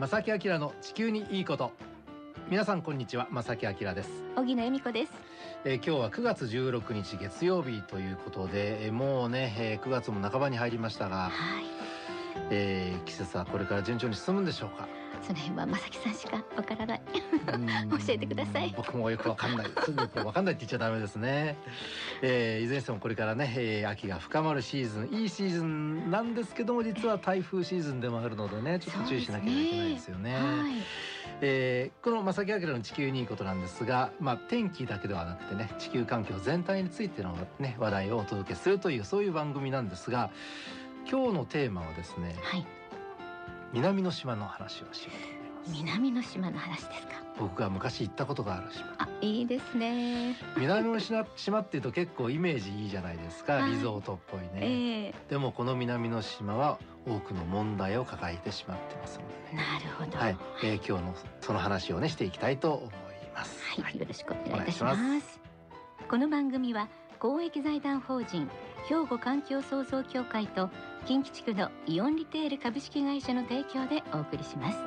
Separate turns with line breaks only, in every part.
正木明の地球にいいこと皆さんこんにちは正木明です、
荻野恵美子です。
えー、今日は9月16日月曜日ということで、えーもうね、えー9月も半ばに入りましたが、
はい。
えー季節はこれから順調に進むんでしょうか？
その辺は正木さんしかわからない。
うん
教えてください
僕もよくわかんないすぐよくわかんないって言っちゃダメですね、えーいずれにしてもこれからね、えー秋が深まるシーズンいいシーズンなんですけども実は台風シーズンでもあるのでねちょっと注意しなきゃいけないですよね
はい。
えーこの正木明の地球にいいことなんですが、まあ、天気だけではなくてね地球環境全体についての、ね、話題をお届けするというそういう番組なんですが今日のテーマはですね
はい。
南の島の話をしようと思います。
南の島の話ですか？
僕が昔行ったことがある島。
あ、いいですね。
南の島島っていうと結構イメージいいじゃないですか。
はい
リゾートっぽいね、
ええ。
でもこの南の島は多くの問題を抱えてしまってますのでね。
なるほど。
はい、えー今日のその話をねしていきたいと思います。
はい、よろしくお願いいたします。この番組は公益財団法人兵庫環境創造協会と近畿地区のイオンリテール株式会社の提供でお送りします。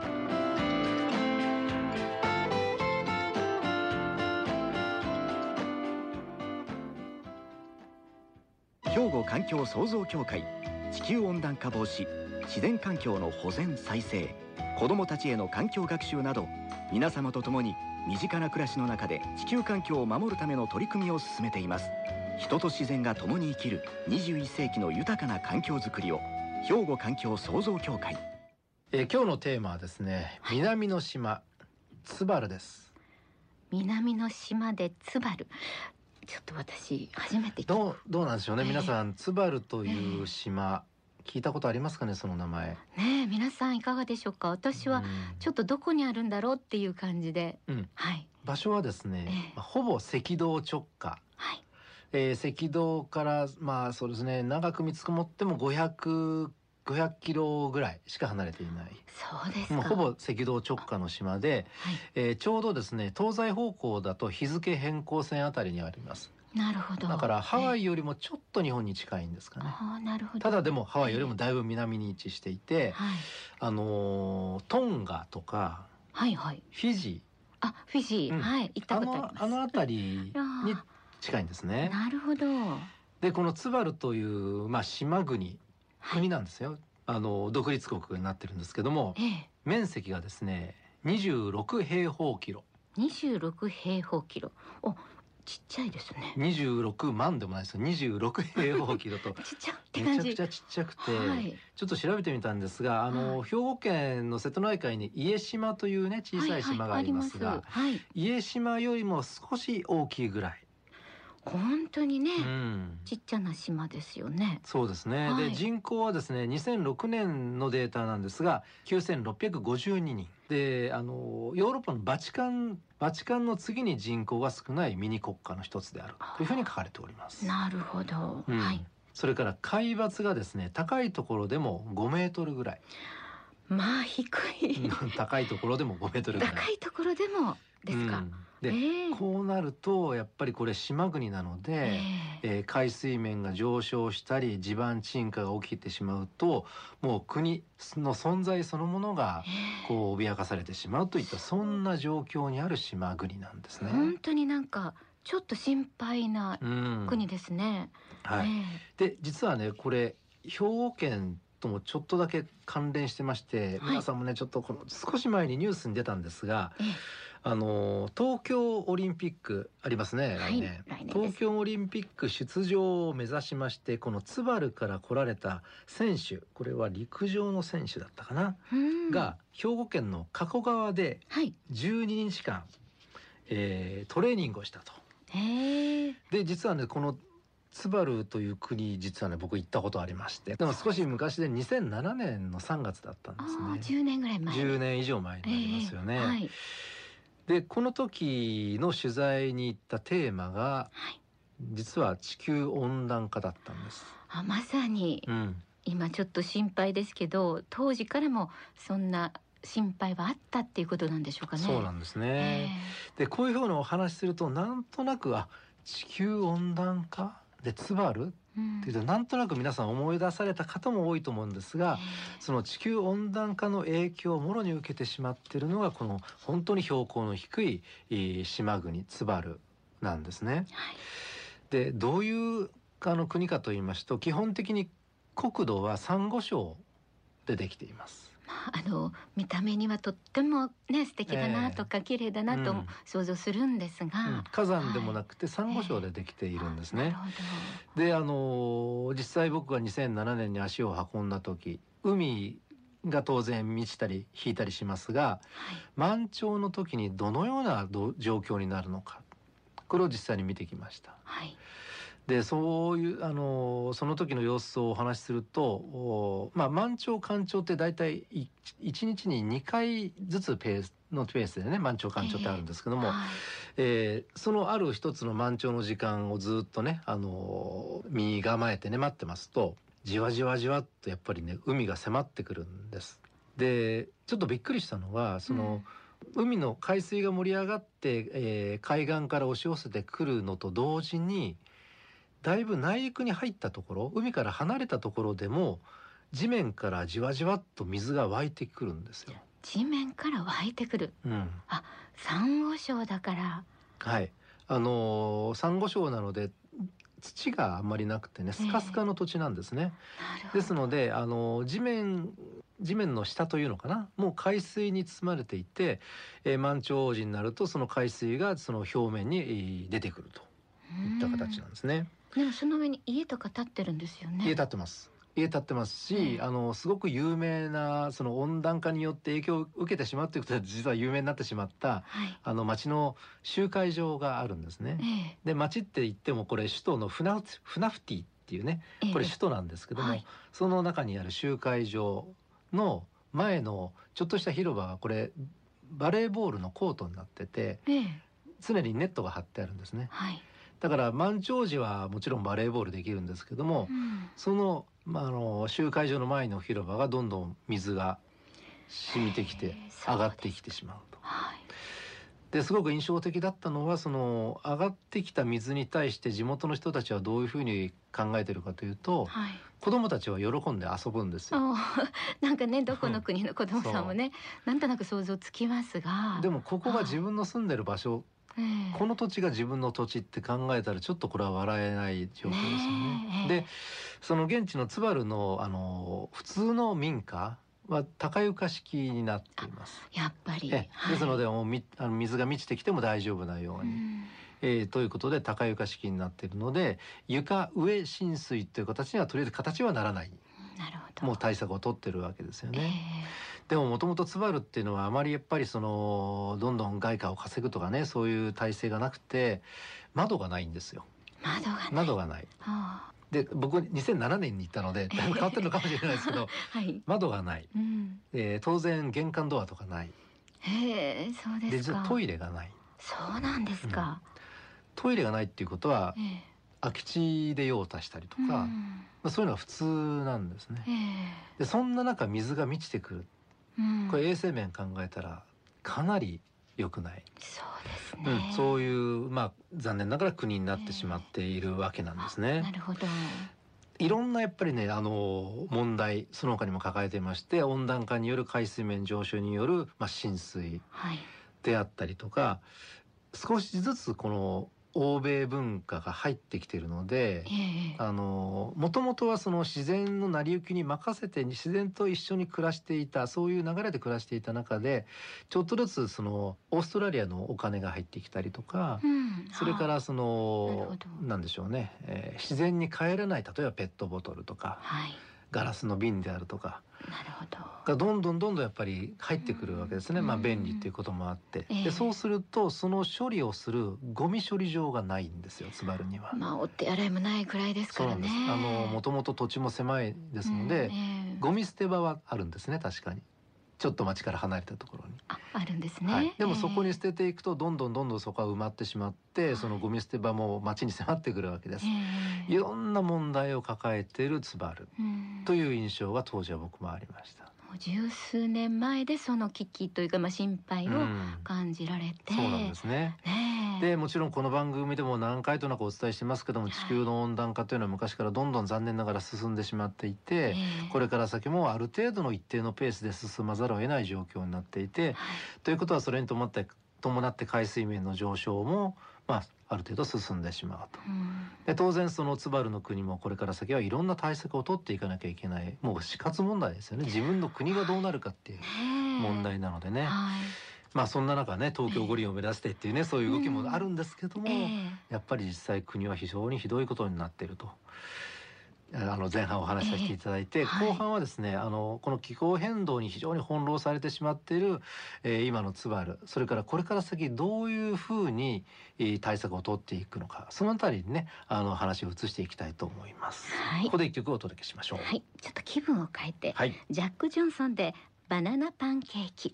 兵庫環境創造協会地球温暖化防止自然環境の保全再生子どもたちへの環境学習など皆様と共に身近な暮らしの中で地球環境を守るための取り組みを進めています人と自然が共に生きる21世紀の豊かな環境づくりを兵庫環境創造協会。
えー今日のテーマはですね南の島ツバルです。
南の島でツバル。ちょっと私初めて。
どうどうなんでしょうね、
ええ
皆さんツバルという島、聞いたことありますかねその名前。
ねえ皆さんいかがでしょうか？私はちょっとどこにあるんだろうっていう感じで、
うん、うん
はい。
場所はですね、
ええ。
まあほぼ赤道直下。
はい
えー赤道からまあそうですね長く見積もっても500 500キロぐらいしか離れていない
そうですか。
もうほぼ赤道直下の島で、
はい
えーちょうどですね東西方向だと日付変更線あたりにあります
なるほど。
だからハワ
イ。
イよりもちょっと日本に近いんですかね
ああなるほど。
ただでもハワイよりもだいぶ南に位置していて、
はい
あのートンガとか
はいはい。
フィジ
あフィジー、
うん
はい行ったことあります。
のあの辺りに近いんですね。
なるほど。
でこのツバルという、まあ、島国
はい
国なんですよ、あの独立国になってるんですけども
ええ
面積がですね26平方キロ
二十六平方キロ。おちっちゃいですね。
26万でもないですよ26平方キロと
ちっちゃって。
めちゃくちゃちっちゃくて、
はい。
ちょっと調べてみたんですがあの、
は
兵庫県の瀬戸内海に家島というね小さい島がありますが、
はいはいあります
家島よりも少し大きいぐらい、
はい。本当にね、
うん、
ちっちゃな島ですよね。
そうですね、
はい
で人口はですね2006年のデータなんですが9652人であのヨーロッパのバチカンバチカンの次に人口が少ないミニ国家の一つであるというふうに書かれております。
なるほど。
うん
はい。
それから海抜がですね高いところでも5メートルぐらい
まあ低い。
高いところでも5メートルぐらい。
高いところでもですか。
うんで、
ええ
こうなるとやっぱりこれ島国なので、
ええ。
えー海水面が上昇したり地盤沈下が起きてしまうともう国の存在そのものが
ええ。
こう脅かされてしまうといったそんな状況にある島国なんですね。
本当になんかちょっと心配な
うん。
国ですね。
はい、
え。
で実はねこれ兵庫県ともちょっとだけ関連してまして、
はい。
皆さんもねちょっとこの少し前にニュースに出たんですが
ええ
あの東京オリンピックありますね
はい
来年。東京オリンピック出場を目指しましてこの津原から来られた選手これは陸上の選手だったかな、
うん
が兵庫県の加古川で
はい。
12日間、えートレーニングをしたと。
ええ
で実はねこのツバルという国実はね僕行ったことありましてでも少し昔で2007年の3月だったん
あ
ですね。
あ十年ぐらい前。
10年以上前になりますよね。
ええはい
でこの時の取材に行ったテーマが
はい。
実は地球温暖化だったんです。
あまさに
うん、
今ちょっと心配ですけど当時からもそんな心配はあったっていうことなんでしょうかね。
そうなんです
え
ね。でこういうふうなお話しするとなんとなくあ地球温暖化？でツバル？っていうとなんとなく皆さん思い出された方も多いと思うんですがその地球温暖化の影響をもろに受けてしまっているのがこの本当に標高の低いえー島国ツバルなんですね。
はい
でどういうあの国かと言いますと基本的に国土はサンゴ礁でできています。
まあ、あの見た目にはとってもね素敵だなとか、綺麗だなと
うん。
想像するんですが、
うん。火山でもなくてサンゴ礁でできているんですね。
なるほ
であの実際僕が2007年に足を運んだ時海が当然満ちたり引いたりしますが
どはい。
満潮の時にどのようなど状況になるのか。これを実際に見てきました。
はい
でそういうあのその時の様子をお話しするとおまあ満潮干潮って大体い1日に2回ずつペースのペースでね満潮干潮ってあるんですけども、
はい
えーそのある一つの満潮の時間をずっとね、あのー身構えてね待ってますとじわじわじわっとやっぱりね海が迫ってくるんです。でちょっとびっくりしたのはその、海の海水が盛り上がって、えー海岸から押し寄せてくるのと同時にだいぶ内陸に入ったところ海から離れたところでも地面からじわじわっと水が湧いてくるんですよ。
地面から湧いてくる。
うん、
サンゴ礁だから。
はい、あのー、サンゴ礁なので土があんまりなくてねスカスカの土地なんですね。
なるほど。
ですので、あのー地面地面の下というのかな？もう海水に包まれていて、えー満潮時になるとその海水がその表面にえー出てくるといった形なんですね。
でもその上に家とか建ってるんですよね。
家建ってます。家建ってますし、
ええ。
あのすごく有名なその温暖化によって影響を受けてしまうということで実は有名になってしまった
はい。
あの町の集会場があるんですね。
え
で町って言ってもこれ首都のフナフフナフティっていうね
ええ。え
これ首都なんですけども、
はい。
その中にある集会場の前のちょっとした広場がこれバレーボールのコートになってて
ええ。
常にネットが張ってあるんですね。
はい
だから満潮時はもちろんバレーボールできるんですけども、
うん。
その,、まあ、あの集会場の前の広場がどんどん水が染みてきて上がってきてしまうと。
はい。
ですごく印象的だったのはその上がってきた水に対して地元の人たちはどういうふうに考えてるかというと
はい。
子供たちは喜んで遊ぶんですよ。
なんかねどこの国の子供さんもねなんとなく想像つきますが。
でもここが自分の住んでる場所
ええ。
この土地が自分の土地って考えたらちょっとこれは笑えない状況ですよね。
ねえ
でその現地のツバルのあの普通の民家は高床式になっています。
やっぱり。
えですのでもうみあの水が満ちてきても大丈夫なように。
うん。
えーということで高床式になっているので床上浸水という形にはとりあえず形はならない。
なるほど。
もう対策を取ってるわけですよ
え
ね。でももともとツバルっていうのはあまりやっぱりそのどんどん外貨を稼ぐとかねそういう体制がなくて窓がないんですよ。
え窓がない。
窓がない。
あ
で僕2007年に行ったので だいぶ変わってるのかもしれないですけど
あはい。
窓がない、
うん。
えー当然玄関ドアとかない。
へえそう
で
ですか
トイレがない。
そうなんですか、
トイレがないっていうことは
ええ。
空き地で用を足したりとか、
うん。
まあ、そういうのが普通なんですね。
え。え。
でそんな中水が満ちてくる
うん。
これ衛生面考えたらかなり良くない、
そうです
うん
ね、
そういうまあ残念ながら国になってしまっているわけなんです
な
ね。
るほど。
いろんなやっぱりねあの問題その他にも抱えていまして温暖化による海水面上昇による、まあ、浸水
はい。
であったりとか少しずつこの欧米文化が入ってきているので
ええ。
あのもともとはその自然の成り行きに任せて自然と一緒に暮らしていたそういう流れで暮らしていた中でちょっとずつそのオーストラリアのお金が入ってきたりとか、
うん。
それからその
ほど。
なんでしょうね、えー自然に帰らない例えばペットボトルとか。
はい
ガラスの瓶であるとか。
なるほど。
がどんどんどんどんやっぱり入ってくるわけですね、まあ
うん
便利っていうこともあって、
ええ。
でそうするとその処理をするゴミ処理場がないんですよツバルには。
まあお手洗いもないくらいですからね。
そうなんです。あのもともと土地も狭いですので、ゴミ捨て場はあるんですね確かに。ちょっと町から離れたところに。
ああるんですね、
はい、でもそこに捨
て
てていくとどんどんどんどんそこは埋まってしまって、そのゴミ捨て場も町に迫ってくるわけです。
ええ
いろんな問題を抱えているツバル
うん
という印象が当時は僕もありました。
う十数年前でその危機というかまあ心配を
うん。
感じられて、
そうなんですね。
ねえ。
でもちろんこの番組でも何回となくお伝えしてますけども
はい。
地球の温暖化というのは昔からどんどん残念ながら進んでしまっていて、
ええ。
これから先もある程度の一定のペースで進まざるを得ない状況になっていて
はい
ということはそれに伴って伴って海水面の上昇も、まあ、ある程度進んでしまうと。
うん。
で当然そのツバルの国もこれから先はいろんな対策を取っていかなきゃいけないもう死活問題ですよね。自分の国がどうなるかっていう問題なのでね、
はい。
まあそんな中ね東京五輪を目指してっていうねそういう動きもあるんですけども、
ええ。
やっぱり実際国は非常にひどいことになっていると。あの前半お話しさせていただいて、
ええはい。
後半はですねあのこの気候変動に非常に翻弄されてしまっている、えー今のツバルそれからこれから先どういうふうに、えー対策を取っていくのかそのあたりにねあの話を移していきたいと思います。
はい。
ここで一曲お届けしましょう。
はい。ちょっと気分を変えて、
はい、
ジャック・ジョンソンでバナナパンケーキ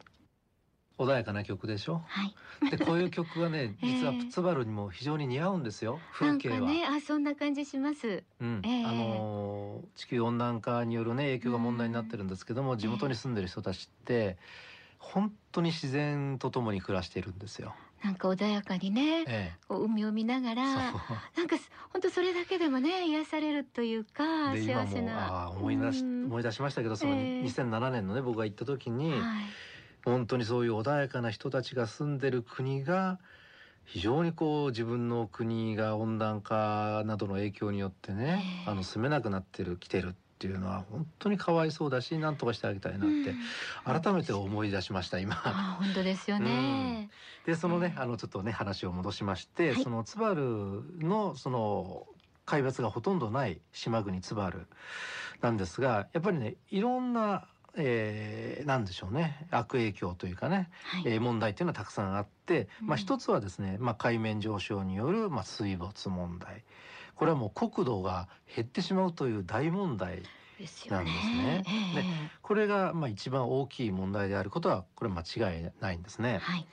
穏やかな曲でしょ？
はい。
でこういう曲はね 実は
ええ。
ツバルにも非常に似合うんですよ。風景は。
かねあそんな感じします。
うん。
ええ。
あのー地球温暖化によるね影響が問題になってるんですけども、地元に住んでる人たちって本当に自然とともに暮らしているんですよ。
なんか穏やかにね
え
こう海を見なが
え、
らなんか本当それだけでもね癒されるというか幸せな
思い出し、
うん。
思い出しましたけどその
ええ。
2007年のね僕が行った時に、
はい
本当にそういう穏やかな人たちが住んでる国が非常にこう自分の国が温暖化などの影響によってね、
ええ。
あの住めなくなってる来てるっていうのは本当にかわいそうだし何とかしてあげたいなって
うん。
改めて思い出しました今。
あ本当ですよね、
でそのね、
うん。
あのちょっとね話を戻しまして、
はい。
そのツバルのその海抜がほとんどない島国ツバルなんですがやっぱりねいろんな、えー、なんでしょうね。悪影響というかね、
はい。
えー問題っていうのはたくさんあって、まあ、
うん
一つはですね、まあ、海面上昇による、まあ、水没問題。これはもう国土が減ってしまうという大問題なんですね。
ええ
でこれがまあ一番大きい問題であることはこれ間違いないんですね。
はい。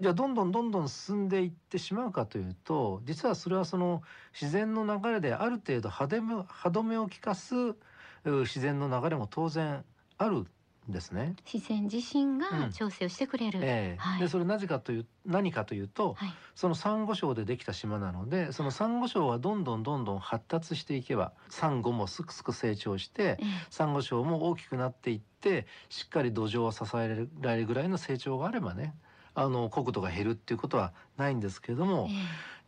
じゃあどんどんどんどん進んでいってしまうかというと実はそれはその自然の流れである程度歯止め歯止めを利かすう自然の流れも当然あるんですね。
自然自身
うん。
が調整をしてくれる、
ええ。
はい。
でそれなぜかという何かというと
はい。
そのサンゴ礁でできた島なのでそのサンゴ礁はどんどんどんどん発達していけばサンゴもすくすく成長して
ええ。
サンゴ礁も大きくなっていってしっかり土壌を支えられるぐらいの成長があればねあの国土が減るっていうことはないんですけれども、
え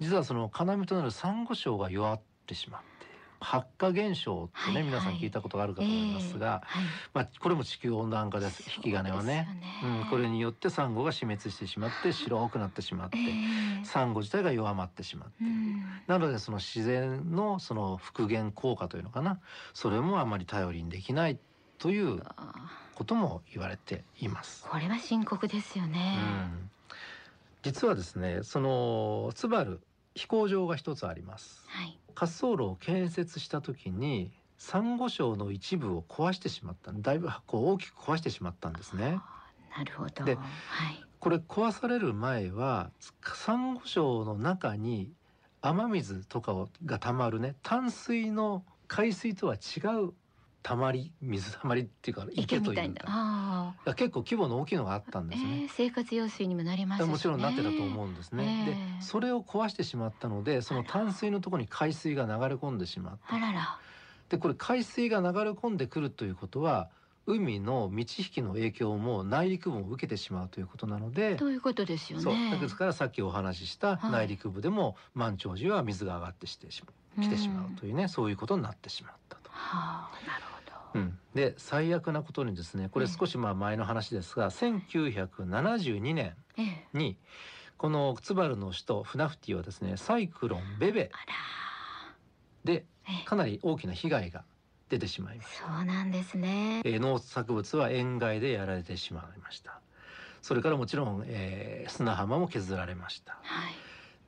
実はその要となるサンゴ礁が弱ってしまっている発火現象ってね、
はいはい。
皆さん聞いたことがあるか
え
と思いますが、
ええはい。
まあ、これも地球温暖化です。引き金はね。
ね
うん、これによってサンゴが死滅してしまって白くなってしまって、
ええ。
サンゴ自体が弱まってしまって。
うん。
なのでその自然のその復元効果というのかな。それもあまり頼りにできないという
あ
ことも言われています。
ーこれは深刻ですよ
う
ね、
ん、実はですねそのツバル飛行場が一つあります。
はい。
滑走路を建設した時にサンゴ礁の一部を壊してしまった。だいぶこう大きく壊してしまったんですね。
なるほど。
で
はい。
これ壊される前はサンゴ礁の中に雨水とかをがたまるね淡水の海水とは違うたまり水たまりっていうか池
池みたいう
か結構規模の大きいのがあったん
あ、
ですね。
ええ生活用水にもなりますし、ね、
もちろんなってたと思うんですね。
ええ
でそれを壊してしまったのでその淡水のところに海水が流れ込んでしまった
あらら。
でこれ海水が流れ込んでくるということは海の満ち引きの影響も内陸部も受けてしまうということなので。
ということですよね。
ですからさっきお話しした
はい。
内陸部でも満潮時は水が上がってしてしま来てしまうというね、そういうことになってしまったと。
はあなるほど、
うん、で最悪なことにですねこれ少しまあ前の話ですが、1972年
ええ。
にこのツバルの首都フナフティはですねサイクロンベベ。
あ
でかなり大きな被害が出てしまいました、
そうなんですね。
えー農作物は塩害でやられてしまいました。それからもちろん、えー砂浜も削られました。
はい、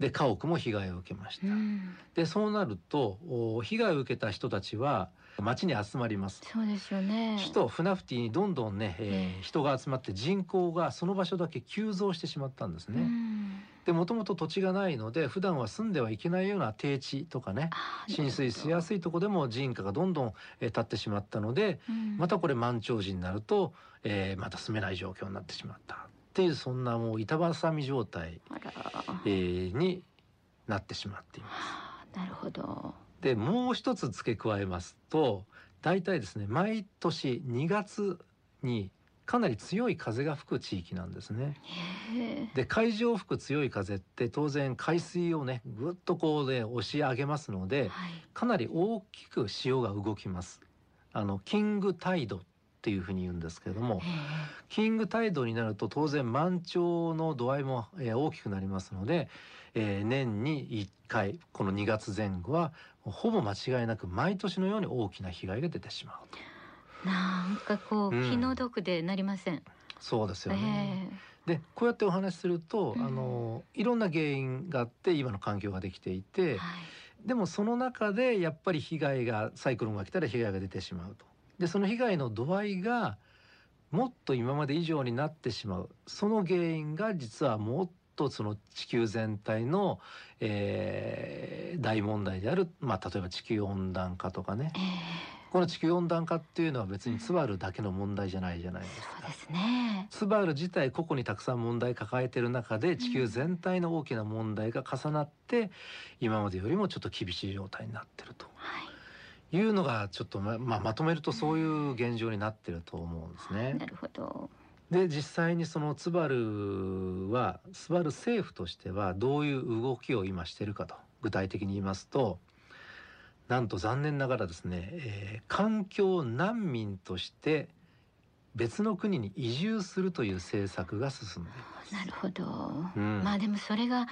で家屋も被害を受けました、
うん、
でそうなるとお被害を受けた人たちは町に集まります。
そうですよね。
首都フナフティにどんどんね、えー
ええ。
人が集まって人口がその場所だけ急増してしまったんです
う
ね。
ん。
でもともと土地がないので普段は住んではいけないような低地とかね浸水しやすいとこでも人家がどんどんえー建ってしまったので
うん。
またこれ満潮時になると、えーまた住めない状況になってしまったっていうそんなもう板挟み状態、えーになってしまっています。
はあなるほど
でもう一つ付け加えますと大体ですね毎年2月にかなり強い風が吹く地域なんですね。で海上を吹く強い風って当然海水をねぐっとこうね押し上げますので
はい
かなり大きく潮が動きます。あのキングタイドっていうふうに言うんですけれども
へ
キングタイドになると当然満潮の度合いも、えー大きくなりますので、えー年に1回この2月前後はほぼ間違いなく毎年のように大きな被害が出てしまうと。
えなんかこう、
うん。
気の毒でなりません。
そうですよね。
え
でこうやってお話しすると、
うん。
あのいろんな原因があって今の環境ができてい
え
て、
はい。
でもその中でやっぱり被害がサイクロンが来たら被害が出てしまうと。でその被害の度合いがもっと今まで以上になってしまう。その原因が実はもっとその地球全体の、えー大問題である、まあ、例えば地球温暖化とかね。
え
この地球温暖化っていうのは別にツバルだけの問題じゃないじゃない
え
ですか。
そうで。すね。
ツバル自体個々にたくさん問題抱えてる中で地球全体の大きな問題が重なって今までよりもちょっと厳しい状態になってると。
はい
いうのがちょっとままあまとめるとそういう現状になってると思うんですね
な。るほど
で実際にそのツバルはツバル政府としてはどういう動きを今してるかと具体的に言いますとなんと残念ながらですね、えー環境難民として別の国に移住するという政策が進んでいます。
なるほど、
うん
まあでもそれが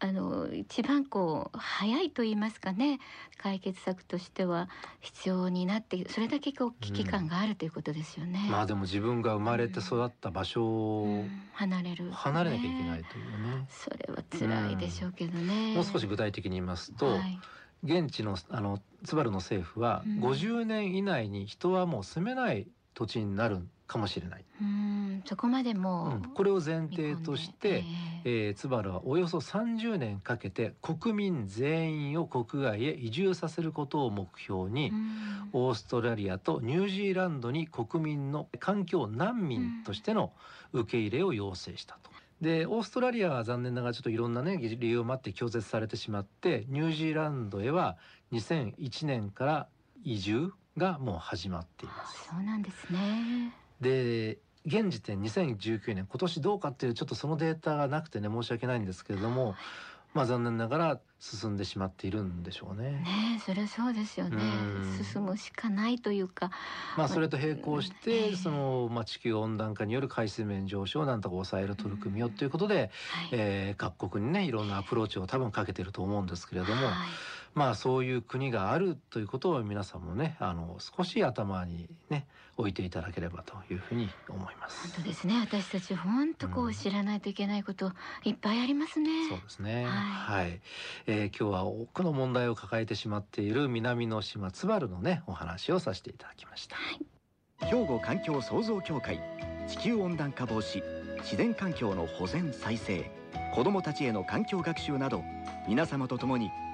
あの一番こう早いと言いますかね解決策としては必要になってそれだけこう危機感があるということですよね。
まあでも自分が生まれて育った場所を
うん離れる、ね、
離れなきゃいけないというね。
それは辛いでしょうけどね。
もう少し具体的に言いますと、
はい
現地のあのツバルの政府は
うん
50年以内に人はもう住めない土地になるかもしれない、
うんそこまでも
うん
う、
これを前提として、えーツバルはおよそ30年かけて国民全員を国外へ移住させることを目標に、オーストラリアとニュージーランドに国民の環境難民としての受け入れを要請したと。でオーストラリアは残念ながらちょっといろんなね理由をもあって拒絶されてしまってニュージーランドへは2001年から移住がもう始まっています。
そうなんですね。
で現時点2019年今年どうかっていうちょっとそのデータがなくてね申し訳ないんですけれども、まあ残念ながら進んでしまっているんでしょうね。
ねえそれはそうですよね。
うん。
進むしかないというか。
まあそれと並行し
ええ。
てそのまあ地球温暖化による海水面上昇をなんとか抑える取り組みをということで、
はい。
えー各国にねいろんなアプローチを多分かけてると思うんですけれども、
はい
まあそういう国があるということを皆さんもねあの少し頭にね置いていただければというふうに思います。
本当ですね私たち本当こ
う
知らないといけないこといっぱいありますね。
そうですね。
は
はい、えー今日は多くの問題を抱えてしまっている南の島津軽のねお話をさせていただきました。
兵庫環境創造協会地球温暖化防止自然環境の保全再生子どもたちへの環境学習など皆様と共に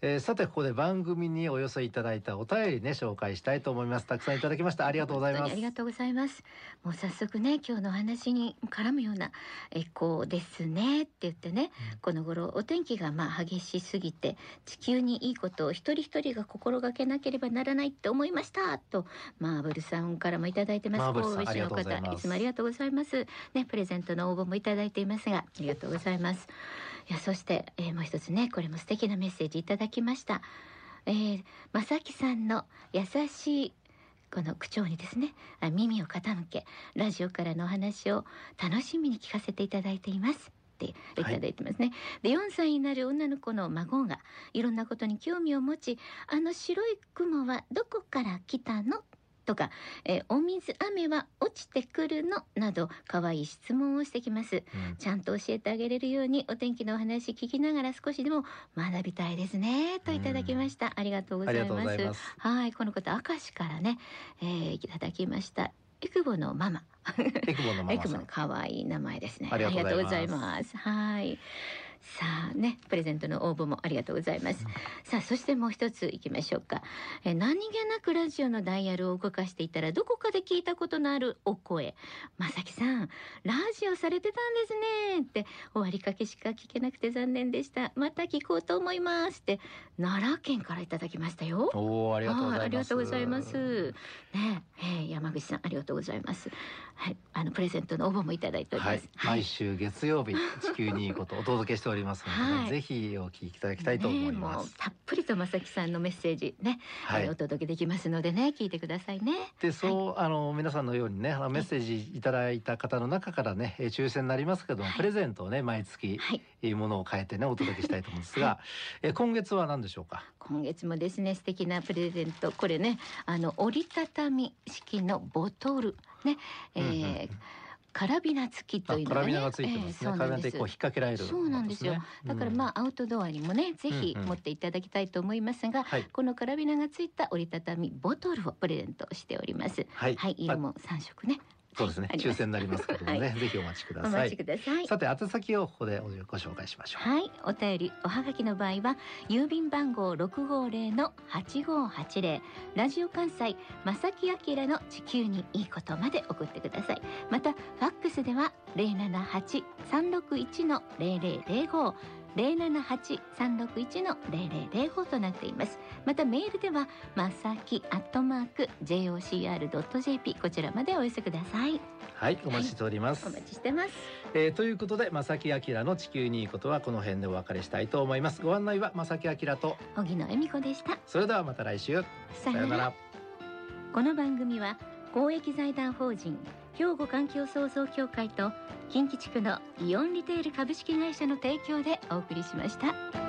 えーさてここで番組にお寄せいただいたお便りね紹介したいと思いますたくさんいただきましたありがとうございます
ありがとうございます。もう早速ね今日のお話に絡むようなエコーですねって言ってね、
うん
この頃お天気がまあ激しすぎて地球にいいことを一人一人が心がけなければならないって思いましたとマーブルさんからもいただいてます。
マーブルさん
神戸市の
ありがとうございます
方いつもありがとうございます。ねプレゼントの応募もいただいていますがありがとうございます。いやそして、えーもう一つねこれも素敵なメッセージいただきました。えー、まさきさんの優しいこの口調にですねあ耳を傾けラジオからのお話を楽しみに聞かせていただいていますっていただいてますね、で4歳になる女の子の孫がいろんなことに興味を持ちあの白い雲はどこから来たの？とか、えーお水雨は落ちてくるの？など可愛い質問をしてきます。
うん。
ちゃんと教えてあげれるようにお天気のお話聞きながら少しでも学びたいですね。といただきました、ありがとうござ
ありがとう
います
ございます。
はいこのこと明石からね、えーいただきました。エクボのママ。
エクボのママ。
可愛い名前ですね。
ありがとうございます。
はいさあねプレゼントの応募もありがとうございます、さあそしてもう一ついきましょうかえー何気なくラジオのダイヤルを動かしていたらどこかで聞いたことのあるお声まさきさんラジオされてたんですねって終わりかけしか聞けなくて残念でしたまた聞こうと思いますって奈良県からいただきましたよ
おお、ありがとうございます。
はいありがとうございます。ね、えー山口さんありがとうございます。はい、あのプレゼントの応募もいただいており
はい
ます。、
毎週月曜日地球にいいことをお届けしておりますので、ね
はい
ぜひお聞きいただきたいと思い
ね
ます。
もうたっぷりと正木さんのメッセージね、
はい
えーお。届けできますのでね、聞いてくださいね。
で、そう、あの皆さんのようにね、あのメッセージいただいた方の中からね、えー抽選になりますけども、
はい
プレゼントをね毎月
はい、
いいものを変えてねお届けしたいと思うんですが、えー今月は何でしょうか？
今月もですね素敵なプレゼントこれねあの折りたたみ式のボトルね、えー
うんうんうん
カラビナ付きというのがね
がついてますね。
えーそう
カラビナって
なんです
こう引っ掛けられるも
そう
の
なんですよ。だからま
あ、
あアウトドアにもねぜひ
うんうん
持っていただきたいと思いますが、
はい
このカラビナがついた折りたたみボトルをプレゼントしております。
はい、
はい、
まあ
色も三色ね。
そうですね。抽選になりますけどもね、
は
ぜひお待ちくだ
お
さい。
待ちください。
さて宛先をここでご紹介しましょう。
はい、お便りおはがきの場合は郵便番号六五零の八五八零。ラジオ関西正木明の地球にいいことまで送ってください。またファックスでは零七八三六一の零零零五零七八三六一の零零零五となっています。またメールではまさきアットマーク jocr ドット jp こちらまでお寄せください。
はいお待ちしております、
お待ちしてます。
えーということで正木明の地球にいいことはこの辺でお別れしたいと思いますご案内は正木明と
荻野恵美子でした。
それではまた来週
さ
さようなら
この番組は公益財団法人兵庫環境創造協会と近畿地区のイオンリテール株式会社の提供でお送りしました。